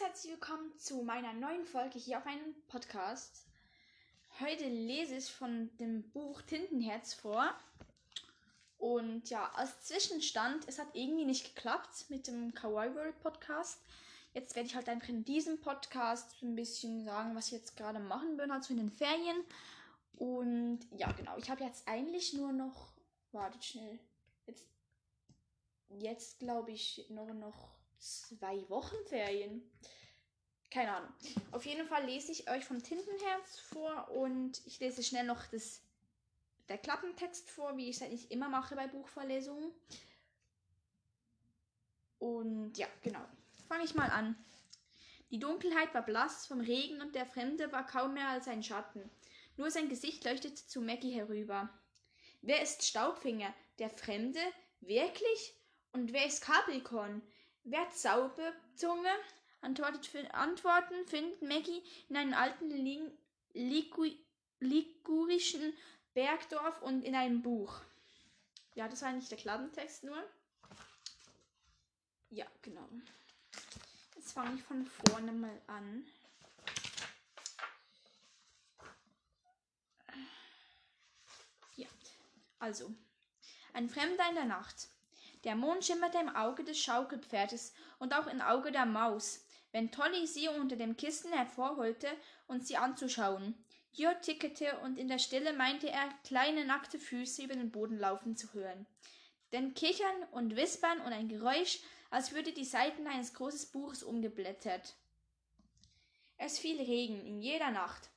herzlich willkommen zu meiner neuen Folge hier auf einem Podcast. Heute lese ich von dem Buch Tintenherz vor. Und ja, als Zwischenstand, es hat irgendwie nicht geklappt mit dem Kawaii World Podcast. Jetzt werde ich halt einfach in diesem Podcast ein bisschen sagen, was ich jetzt gerade machen will, also in den Ferien. Und ja, genau, ich habe jetzt eigentlich nur noch, wartet schnell, jetzt, jetzt glaube ich nur noch zwei Wochen Ferien. Keine Ahnung. Auf jeden Fall lese ich euch vom Tintenherz vor und ich lese schnell noch das, der Klappentext vor, wie ich es eigentlich immer mache bei Buchvorlesungen. Und ja, genau. Fange ich mal an. Die Dunkelheit war blass vom Regen und der Fremde war kaum mehr als ein Schatten. Nur sein Gesicht leuchtete zu Maggie herüber. Wer ist Staubfinger? Der Fremde? Wirklich? Und wer ist Capricorn? Wer Zauberzunge? Antworten findet Maggie in einem alten Ligu, ligurischen Bergdorf und in einem Buch. Ja, das war nicht der Klappentext nur. Ja, genau. Jetzt fange ich von vorne mal an. Ja, also. Ein Fremder in der Nacht. Der Mond schimmerte im Auge des Schaukelpferdes und auch im Auge der Maus, wenn Tolly sie unter dem Kissen hervorholte, um sie anzuschauen. Gio tickete und in der Stille meinte er, kleine nackte Füße über den Boden laufen zu hören. Denn Kichern und Wispern und ein Geräusch, als würde die Seiten eines großen Buches umgeblättert. Es fiel Regen in jeder Nacht.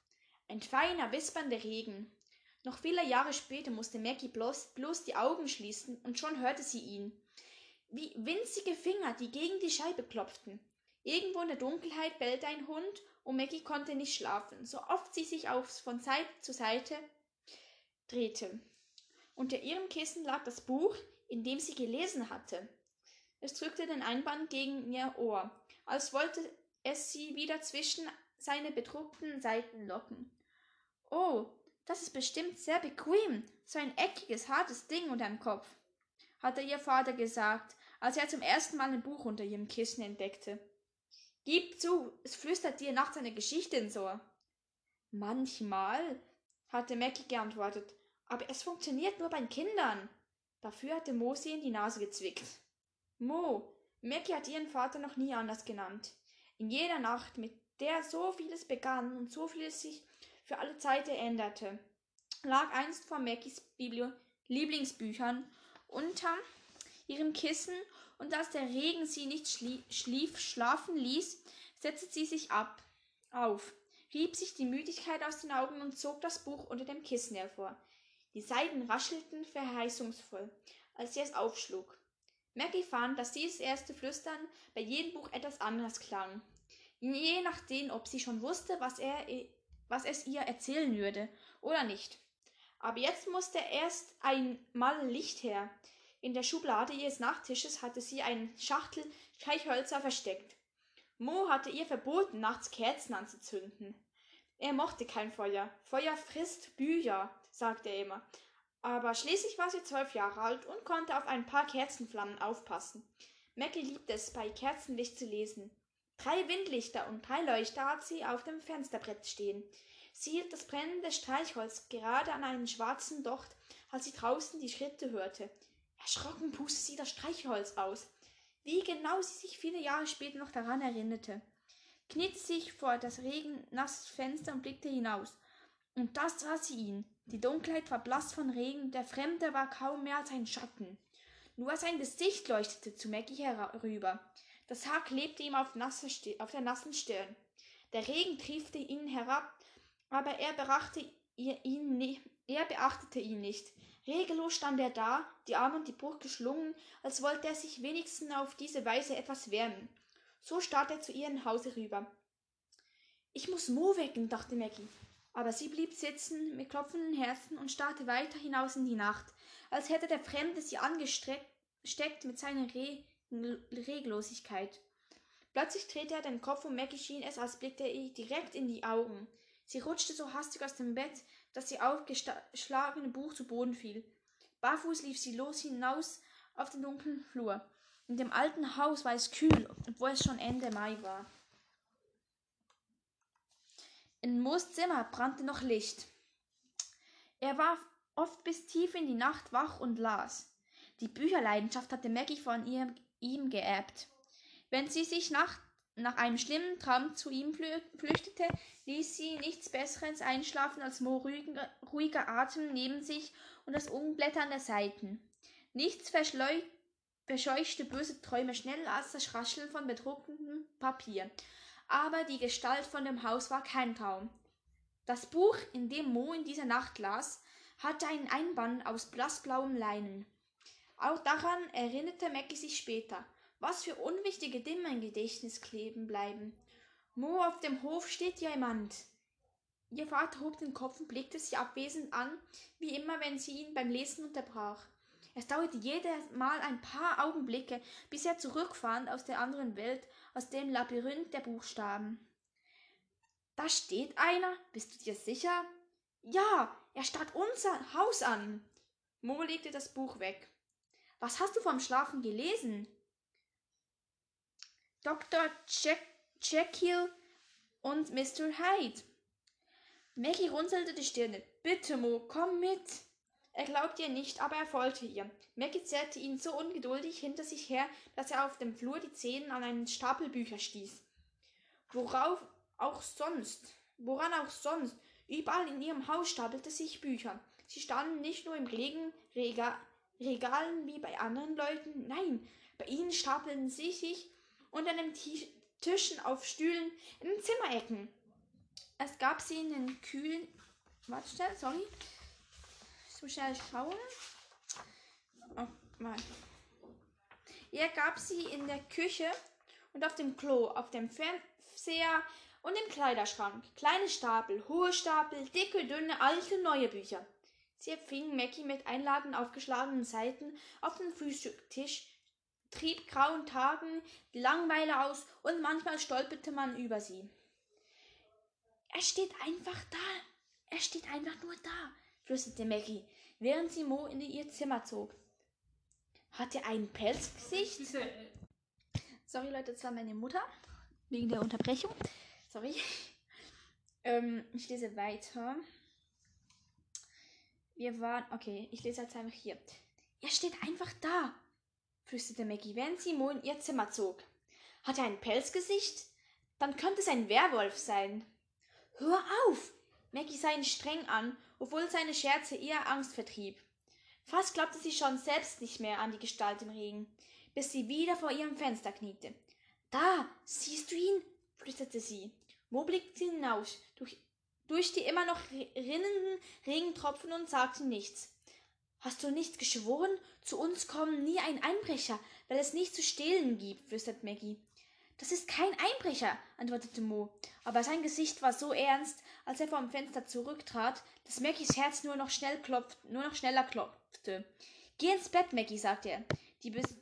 Ein feiner, wispernder Regen. Noch viele Jahre später musste Maggie bloß, bloß die Augen schließen und schon hörte sie ihn. Wie winzige Finger, die gegen die Scheibe klopften. Irgendwo in der Dunkelheit bellte ein Hund und Maggie konnte nicht schlafen, so oft sie sich aufs von Seite zu Seite drehte. Unter ihrem Kissen lag das Buch, in dem sie gelesen hatte. Es drückte den Einband gegen ihr Ohr, als wollte es sie wieder zwischen seine bedruckten Seiten locken. Oh, das ist bestimmt sehr bequem, so ein eckiges, hartes Ding unterm Kopf, hatte ihr Vater gesagt, als er zum ersten Mal ein Buch unter ihrem Kissen entdeckte. Gib zu, es flüstert dir nachts eine Geschichte ins Ohr. Manchmal, hatte Mackie geantwortet, aber es funktioniert nur bei Kindern. Dafür hatte Mo sie in die Nase gezwickt. Mo, Mackie hat ihren Vater noch nie anders genannt. In jeder Nacht, mit der so vieles begann und so vieles sich für alle Zeiten änderte, lag einst vor Mackies Lieblingsbüchern unter ihrem Kissen, und als der Regen sie nicht schlief, schlafen ließ, setzte sie sich ab, auf, rieb sich die Müdigkeit aus den Augen und zog das Buch unter dem Kissen hervor. Die Seiten raschelten verheißungsvoll, als sie es aufschlug. Maggie fand, dass dieses erste Flüstern bei jedem Buch etwas anders klang. Je nachdem, ob sie schon wusste, was er was es ihr erzählen würde oder nicht. Aber jetzt musste erst einmal Licht her. In der Schublade ihres Nachttisches hatte sie eine Schachtel Streichhölzer versteckt. Mo hatte ihr verboten, nachts Kerzen anzuzünden. Er mochte kein Feuer. Feuer frisst Bücher, sagte er immer. Aber schließlich war sie zwölf Jahre alt und konnte auf ein paar Kerzenflammen aufpassen. Maggie liebte es, bei Kerzenlicht zu lesen. Drei Windlichter und drei Leuchter hat sie auf dem Fensterbrett stehen. Sie hielt das brennende Streichholz gerade an einen schwarzen Docht, als sie draußen die Schritte hörte. Erschrocken pustete sie das Streichholz aus. Wie genau sie sich viele Jahre später noch daran erinnerte. Kniete sich vor das regennasses Fenster und blickte hinaus. Und das sah sie ihn. Die Dunkelheit war blass von Regen, der Fremde war kaum mehr als ein Schatten. Nur sein Gesicht leuchtete zu Maggie herüber. Das Haar klebte ihm auf, auf der nassen Stirn. Der Regen triefte ihn herab, aber er, beachtete ihn, er beachtete ihn nicht. Regellos stand er da, die Arme und die Brust geschlungen, als wollte er sich wenigstens auf diese Weise etwas wärmen. So starrte er zu ihrem Hause rüber. Ich muss Mo wecken, dachte Maggie. Aber sie blieb sitzen mit klopfenden Herzen und starrte weiter hinaus in die Nacht, als hätte der Fremde sie angesteckt mit seiner Re Reglosigkeit. Plötzlich drehte er den Kopf und Maggie schien es, als blickte er ihr direkt in die Augen. Sie rutschte so hastig aus dem Bett, dass ihr aufgeschlagene Buch zu Boden fiel. Barfuß lief sie los hinaus auf den dunklen Flur. In dem alten Haus war es kühl, obwohl es schon Ende Mai war. In Moos Zimmer brannte noch Licht. Er war oft bis tief in die Nacht wach und las. Die Bücherleidenschaft hatte Maggie von ihr, ihm geerbt. Wenn sie sich nach, nach einem schlimmen Traum zu ihm flüchtete, ließ sie nichts Besseres einschlafen als Mo ruhiger, ruhiger Atem neben sich und das Umblättern der Seiten. Nichts verscheuchte böse Träume schneller als das Rascheln von bedrucktem Papier. Aber die Gestalt von dem Haus war kein Traum. Das Buch, in dem Mo in dieser Nacht las, hatte einen Einband aus blassblauem Leinen. Auch daran erinnerte Maggie sich später. Was für unwichtige Dinge im Gedächtnis kleben bleiben. Mo, auf dem Hof steht jemand. Ihr Vater hob den Kopf und blickte sie abwesend an, wie immer, wenn sie ihn beim Lesen unterbrach. Es dauerte jedes Mal ein paar Augenblicke, bis er zurückfand aus der anderen Welt, aus dem Labyrinth der Buchstaben. Da steht einer, bist du dir sicher? Ja, er starrt unser Haus an. Mo legte das Buch weg. Was hast du vom Schlafen gelesen? Dr. Jekyll und Mr. Hyde. Maggie runzelte die Stirne. Bitte, Mo, komm mit. Er glaubte ihr nicht, aber er folgte ihr. Maggie zerrte ihn so ungeduldig hinter sich her, dass er auf dem Flur die Zehen an einen Stapel Bücher stieß. Worauf auch sonst, woran auch sonst, überall in ihrem Haus stapelte sich Bücher. Sie standen nicht nur im Regen, Rega, Regalen wie bei anderen Leuten, nein, bei ihnen stapelten sie sich unter den Tischen auf Stühlen in den Zimmerecken. Es gab sie in den kühlen. Warte schnell, sorry so schnell schauen. Oh, mal. Er gab sie in der Küche und auf dem Klo, auf dem Fernseher und im Kleiderschrank. Kleine Stapel, hohe Stapel, dicke, dünne, alte, neue Bücher. Sie empfing Mackie mit einladend aufgeschlagenen Seiten auf den Frühstückstisch, trieb grauen Tagen die Langweile aus und manchmal stolperte man über sie. Er steht einfach da. Er steht einfach nur da flüsterte Maggie, während sie Mo in ihr Zimmer zog. Hat er ein Pelzgesicht? Sorry, Leute, das war meine Mutter. Wegen der Unterbrechung. Sorry. Ähm, ich lese weiter. Wir waren. Okay, ich lese jetzt einfach hier. Er steht einfach da, flüsterte Maggie, während sie Mo in ihr Zimmer zog. Hat er ein Pelzgesicht? Dann könnte es ein Werwolf sein. Hör auf! Maggie sah ihn streng an obwohl seine Scherze eher Angst vertrieb. Fast glaubte sie schon selbst nicht mehr an die Gestalt im Regen, bis sie wieder vor ihrem Fenster kniete. Da, siehst du ihn? flüsterte sie. Mo blickte hinaus, durch, durch die immer noch rinnenden Regentropfen und sagte nichts. Hast du nicht geschworen, zu uns kommen nie ein Einbrecher, weil es nichts zu stehlen gibt, flüsterte Maggie. Das ist kein Einbrecher, antwortete Mo, aber sein Gesicht war so ernst, als er vom Fenster zurücktrat, dass Mackies Herz nur noch schnell klopft, nur noch schneller klopfte. Geh ins Bett, Mackie, sagte er. Bes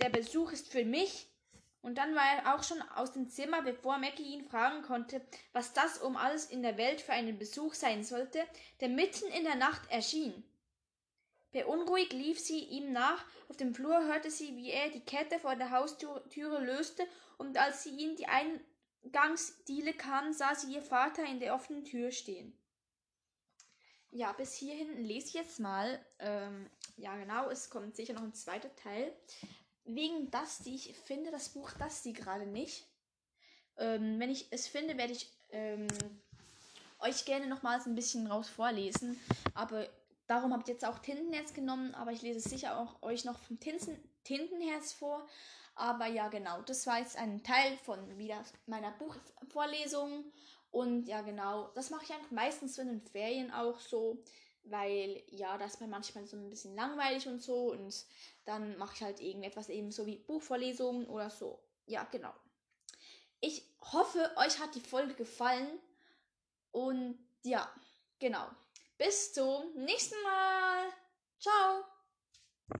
der Besuch ist für mich. Und dann war er auch schon aus dem Zimmer, bevor Mackie ihn fragen konnte, was das um alles in der Welt für einen Besuch sein sollte, der mitten in der Nacht erschien. Beunruhigt lief sie ihm nach. Auf dem Flur hörte sie, wie er die Kette vor der Haustüre löste, und als sie in die Eingangsdiele kam, sah sie ihr Vater in der offenen Tür stehen. Ja, bis hierhin lese ich jetzt mal. Ähm, ja, genau, es kommt sicher noch ein zweiter Teil. Wegen Dusty, ich finde das Buch Dusty gerade nicht. Ähm, wenn ich es finde, werde ich ähm, euch gerne nochmals ein bisschen raus vorlesen. Aber Darum habe ich jetzt auch Tintenherz genommen, aber ich lese sicher auch euch noch vom Tinten, Tintenherz vor. Aber ja, genau, das war jetzt ein Teil von wieder meiner Buchvorlesung. Und ja, genau, das mache ich einfach meistens in den Ferien auch so, weil ja, das ist mir manchmal so ein bisschen langweilig und so. Und dann mache ich halt irgendetwas eben so wie Buchvorlesungen oder so. Ja, genau. Ich hoffe, euch hat die Folge gefallen. Und ja, genau. Bis zum nächsten Mal. Ciao.